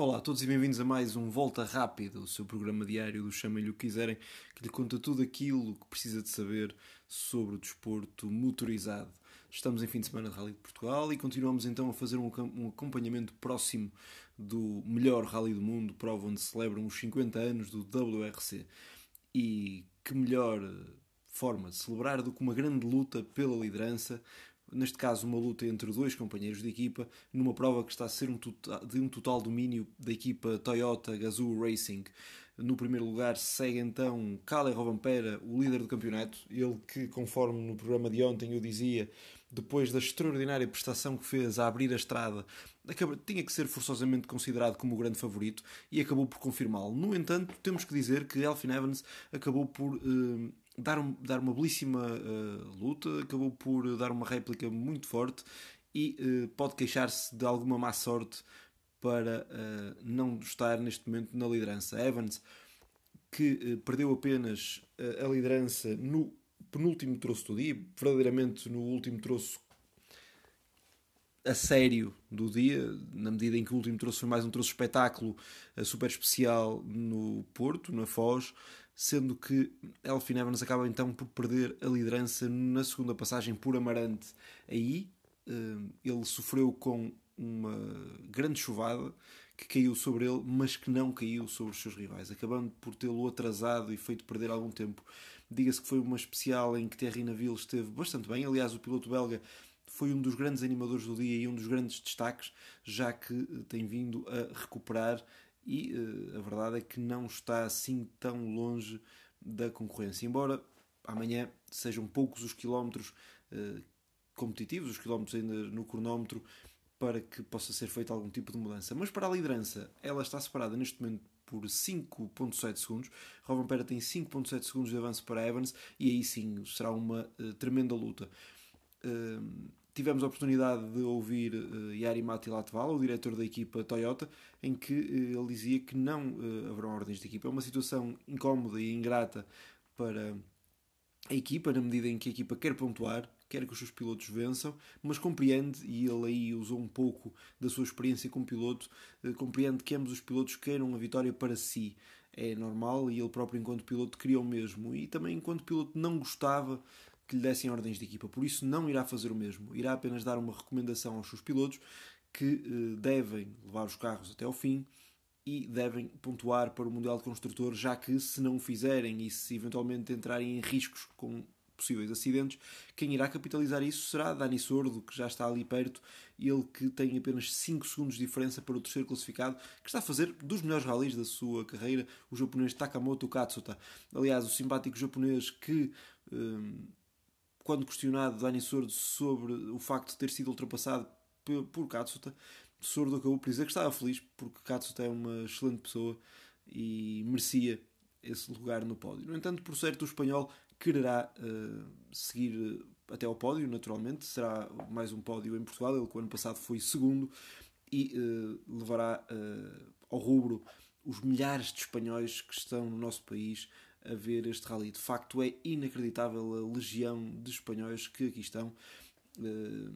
Olá a todos e bem-vindos a mais um Volta Rápido, o seu programa diário do Chamem-lhe o que quiserem, que lhe conta tudo aquilo que precisa de saber sobre o desporto motorizado. Estamos em fim de semana de Rally de Portugal e continuamos então a fazer um, um acompanhamento próximo do melhor Rally do mundo, prova onde celebram os 50 anos do WRC. E que melhor forma de celebrar do que uma grande luta pela liderança, neste caso uma luta entre dois companheiros de equipa, numa prova que está a ser um total, de um total domínio da equipa Toyota Gazoo Racing. No primeiro lugar segue então Kalle Rovanpera, o líder do campeonato, ele que, conforme no programa de ontem eu dizia, depois da extraordinária prestação que fez a abrir a estrada, tinha que ser forçosamente considerado como o grande favorito e acabou por confirmá-lo. No entanto, temos que dizer que Elfin Evans acabou por uh, dar, dar uma belíssima uh, luta, acabou por dar uma réplica muito forte e uh, pode queixar-se de alguma má sorte para uh, não estar neste momento na liderança. Evans, que perdeu apenas a liderança no penúltimo troço do dia, verdadeiramente no último troço a sério do dia, na medida em que o último troço foi mais um troço espetáculo super especial no Porto, na Foz, sendo que Elfin Evans acaba então por perder a liderança na segunda passagem por Amarante. Aí eh, ele sofreu com uma grande chuvada que caiu sobre ele, mas que não caiu sobre os seus rivais, acabando por tê-lo atrasado e feito perder algum tempo. Diga-se que foi uma especial em que Thierry Naville esteve bastante bem. Aliás, o piloto belga foi um dos grandes animadores do dia e um dos grandes destaques, já que eh, tem vindo a recuperar e uh, a verdade é que não está assim tão longe da concorrência. Embora amanhã sejam poucos os quilómetros uh, competitivos, os quilómetros ainda no cronómetro, para que possa ser feita algum tipo de mudança. Mas para a liderança, ela está separada neste momento por 5.7 segundos. Pera tem 5.7 segundos de avanço para Evans e aí sim será uma uh, tremenda luta. Uh, tivemos a oportunidade de ouvir uh, Yari Mati Latvala, o diretor da equipa Toyota, em que uh, ele dizia que não uh, haverão ordens de equipa. É uma situação incómoda e ingrata para a equipa, na medida em que a equipa quer pontuar, quer que os seus pilotos vençam, mas compreende, e ele aí usou um pouco da sua experiência como piloto, compreende que ambos os pilotos queiram a vitória para si. É normal e ele próprio, enquanto piloto, o mesmo. E também, enquanto piloto, não gostava que lhe dessem ordens de equipa. Por isso, não irá fazer o mesmo. Irá apenas dar uma recomendação aos seus pilotos que eh, devem levar os carros até ao fim e devem pontuar para o Mundial de Construtores, já que se não o fizerem e se eventualmente entrarem em riscos com possíveis acidentes, quem irá capitalizar isso será Dani Sordo, que já está ali perto, ele que tem apenas 5 segundos de diferença para o terceiro classificado, que está a fazer dos melhores rallies da sua carreira, o japonês Takamoto Katsuta. Aliás, o simpático japonês que hum, quando questionado Dani Sordo sobre o facto de ter sido ultrapassado por Katsuta, Sordo acabou por dizer que estava feliz porque Katsuta é uma excelente pessoa e merecia esse lugar no pódio. No entanto, por certo, o espanhol quererá uh, seguir até ao pódio, naturalmente. Será mais um pódio em Portugal. Ele, que o ano passado foi segundo e uh, levará uh, ao rubro os milhares de espanhóis que estão no nosso país a ver este rally. De facto, é inacreditável a legião de espanhóis que aqui estão. Eh,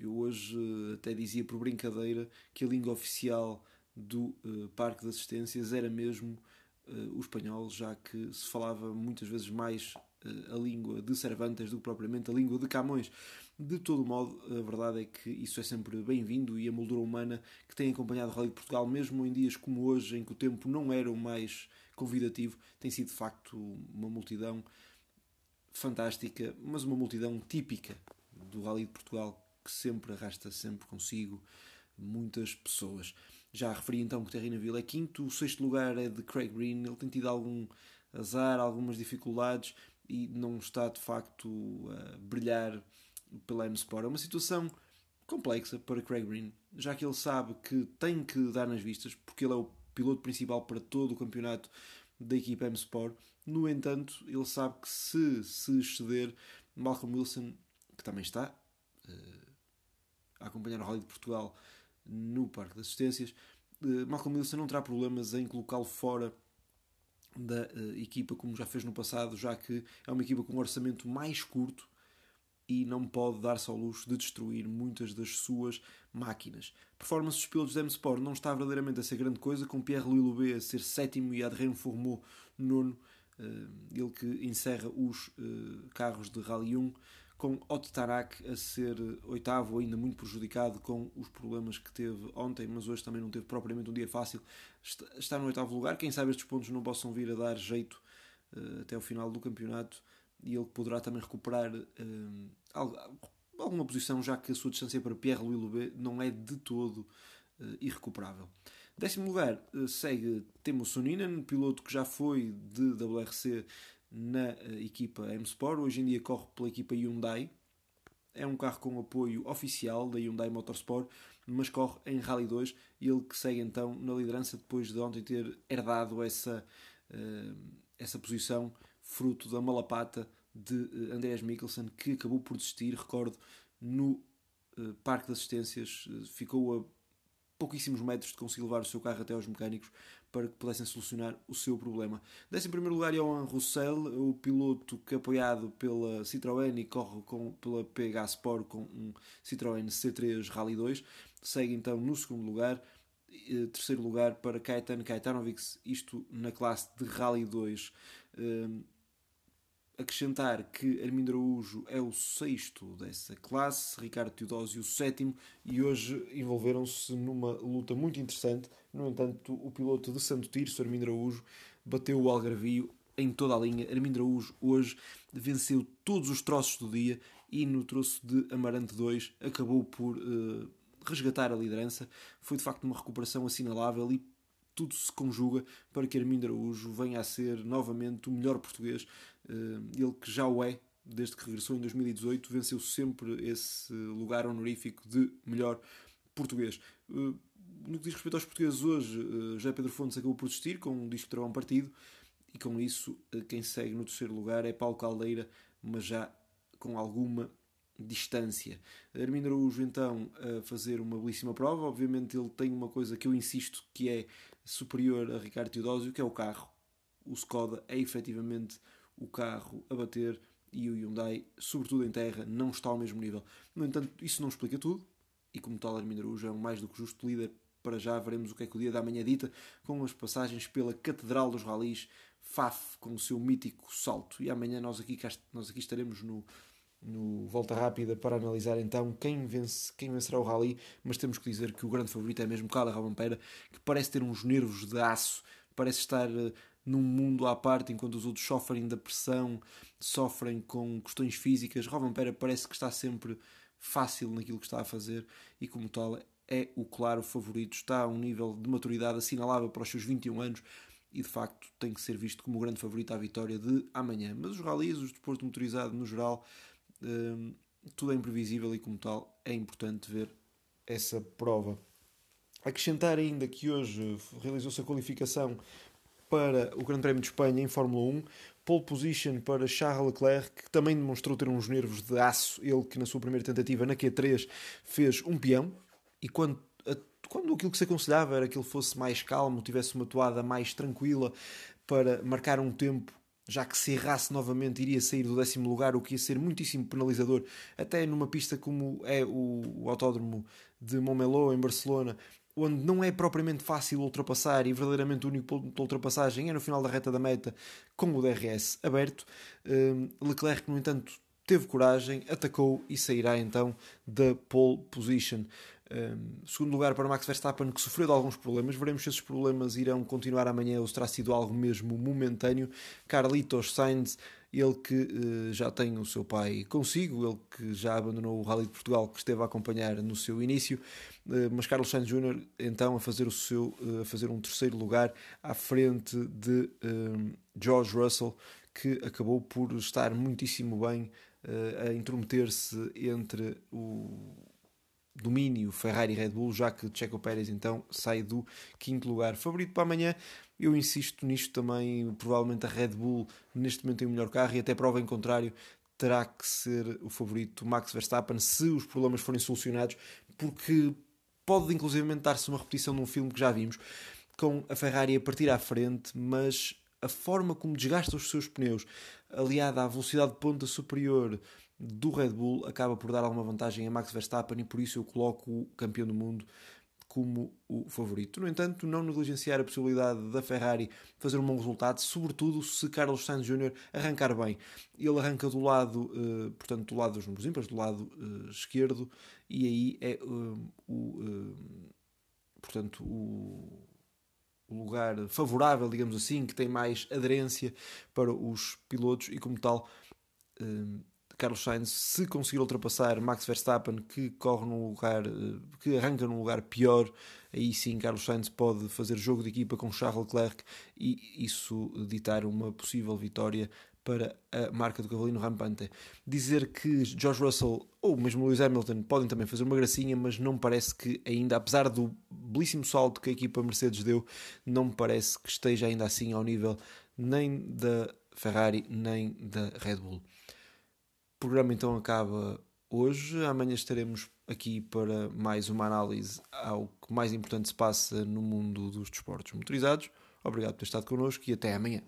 eu hoje eh, até dizia por brincadeira que a língua oficial do eh, Parque de Assistências era mesmo o espanhol, já que se falava muitas vezes mais a língua de Cervantes do que propriamente a língua de Camões. De todo modo, a verdade é que isso é sempre bem-vindo e a moldura humana que tem acompanhado o Rally de Portugal, mesmo em dias como hoje, em que o tempo não era o mais convidativo, tem sido de facto uma multidão fantástica, mas uma multidão típica do Rally de Portugal que sempre arrasta sempre consigo muitas pessoas. Já referi então que Terrina Vila é quinto, o sexto lugar é de Craig Green, ele tem tido algum azar, algumas dificuldades e não está de facto a brilhar pela M-Sport. É uma situação complexa para Craig Green, já que ele sabe que tem que dar nas vistas, porque ele é o piloto principal para todo o campeonato da equipa M Sport. No entanto, ele sabe que se se exceder, Malcolm Wilson, que também está uh, a acompanhar o Rally de Portugal no Parque de Assistências, uh, Malcolm Wilson não terá problemas em colocá-lo fora da uh, equipa, como já fez no passado, já que é uma equipa com um orçamento mais curto e não pode dar-se ao luxo de destruir muitas das suas máquinas. Performance dos pilotos da M-Sport não está verdadeiramente a ser grande coisa, com Pierre-Louis Loubet a ser sétimo e Adrien Fourmeau nono, eh, ele que encerra os eh, carros de Rally 1, com Otto Tanak a ser oitavo, ainda muito prejudicado com os problemas que teve ontem, mas hoje também não teve propriamente um dia fácil. Está no oitavo lugar, quem sabe estes pontos não possam vir a dar jeito eh, até o final do campeonato e ele poderá também recuperar alguma posição, já que a sua distância para Pierre-Louis Loubet não é de todo irrecuperável. Décimo lugar segue Temo Soninen, piloto que já foi de WRC na eh, equipa M-Sport, hoje em dia corre pela equipa Hyundai. É um carro com apoio oficial da Hyundai Motorsport, mas corre em Rally 2. Ele que segue então na liderança depois de ontem ter herdado essa, uh, essa posição, fruto da malapata de uh, Andreas Mikkelsen, que acabou por desistir. Recordo, no uh, Parque de Assistências, ficou a pouquíssimos metros de conseguir levar o seu carro até aos mecânicos para que pudessem solucionar o seu problema. Desce em primeiro lugar Johan Roussel, o piloto que apoiado pela Citroën e corre com, pela PH Sport com um Citroën C3 Rally 2. Segue então no segundo lugar. Terceiro lugar para Kaitan Kaitanovic, isto na classe de Rally 2 acrescentar que Armindo Araújo é o sexto dessa classe, Ricardo Teodósio o sétimo, e hoje envolveram-se numa luta muito interessante. No entanto, o piloto de Santo Tirso, Armindo Araújo, bateu o Algarvio em toda a linha. Armindo Araújo hoje venceu todos os troços do dia e no troço de Amarante 2 acabou por uh, resgatar a liderança. Foi de facto uma recuperação assinalável e tudo se conjuga para que Armindo Araújo venha a ser novamente o melhor português eh, ele que já o é, desde que regressou em 2018, venceu sempre esse lugar honorífico de melhor português. Eh, no que diz respeito aos portugueses hoje, eh, já Pedro Fontes acabou por desistir com um disco de travão partido e com isso quem segue no terceiro lugar é Paulo Caldeira, mas já com alguma distância. Armindo Araújo então a fazer uma belíssima prova, obviamente ele tem uma coisa que eu insisto que é superior a Ricardo Teodósio, que é o carro. O Skoda é efetivamente o carro a bater e o Hyundai, sobretudo em terra, não está ao mesmo nível. No entanto, isso não explica tudo, e como tal, Armindo Araújo é um mais do que justo líder. Para já veremos o que é que o dia da manhã dita, com as passagens pela Catedral dos Ralis, FAF, com o seu mítico salto. E amanhã nós aqui, nós aqui estaremos no, no Volta Rápida para analisar então quem, vence, quem vencerá o Rally, mas temos que dizer que o grande favorito é mesmo Carla Robampera, que parece ter uns nervos de aço, parece estar eh, num mundo à parte, enquanto os outros sofrem da pressão, sofrem com questões físicas. Pera parece que está sempre fácil naquilo que está a fazer e, como tal, é o claro favorito. Está a um nível de maturidade assinalável para os seus 21 anos e, de facto, tem que ser visto como o grande favorito à vitória de amanhã. Mas os rallies, o desporto motorizado no geral, hum, tudo é imprevisível e, como tal, é importante ver essa prova. Acrescentar ainda que hoje realizou-se a qualificação para o Grande Prémio de Espanha em Fórmula 1, pole position para Charles Leclerc, que também demonstrou ter uns nervos de aço, ele que na sua primeira tentativa na Q3 fez um peão, e quando, quando aquilo que se aconselhava era que ele fosse mais calmo, tivesse uma toada mais tranquila para marcar um tempo já que se errasse novamente iria sair do décimo lugar, o que ia ser muitíssimo penalizador, até numa pista como é o, o Autódromo de Montmeló, em Barcelona, onde não é propriamente fácil ultrapassar e verdadeiramente o único ponto de ultrapassagem é no final da reta da meta com o DRS aberto. Hum, Leclerc, no entanto, teve coragem, atacou e sairá então da pole position. Um, segundo lugar para Max Verstappen, que sofreu de alguns problemas. Veremos se esses problemas irão continuar amanhã ou se terá sido algo mesmo momentâneo. Carlitos Sainz ele que uh, já tem o seu pai consigo, ele que já abandonou o Rally de Portugal, que esteve a acompanhar no seu início, uh, mas Carlos Sainz Jr. então a fazer, o seu, uh, a fazer um terceiro lugar à frente de George Russell, que acabou por estar muitíssimo bem a intrometer-se entre o domínio Ferrari e Red Bull, já que Checo Pérez então sai do quinto lugar. Favorito para amanhã, eu insisto nisto também, provavelmente a Red Bull neste momento tem o melhor carro e até prova em contrário terá que ser o favorito Max Verstappen se os problemas forem solucionados, porque pode inclusive dar-se uma repetição de um filme que já vimos, com a Ferrari a partir à frente, mas a forma como desgasta os seus pneus, aliada à velocidade de ponta superior do Red Bull acaba por dar alguma vantagem a Max Verstappen e por isso eu coloco o campeão do mundo como o favorito. No entanto, não negligenciar a possibilidade da Ferrari fazer um bom resultado, sobretudo se Carlos Sainz Jr. arrancar bem. Ele arranca do lado, uh, portanto, do lado dos números ímpares, do lado uh, esquerdo, e aí é uh, o, portanto, o lugar favorável, digamos assim, que tem mais aderência para os pilotos e como tal Carlos Sainz, se conseguir ultrapassar Max Verstappen, que corre num lugar, eh, que arranca num lugar pior, aí sim Carlos Sainz pode fazer jogo de equipa com Charles Leclerc e isso ditar uma possível vitória para a marca do Cavalino Rampante. Dizer que George Russell ou mesmo Lewis Hamilton podem também fazer uma gracinha, mas não parece que ainda, apesar do belíssimo salto que a equipa Mercedes deu, não parece que esteja ainda assim ao nível nem da Ferrari nem da Red Bull. Programa então acaba hoje. Amanhã estaremos aqui para mais uma análise ao que mais importante se passa no mundo dos desportos motorizados. Obrigado por ter estado connosco e até amanhã.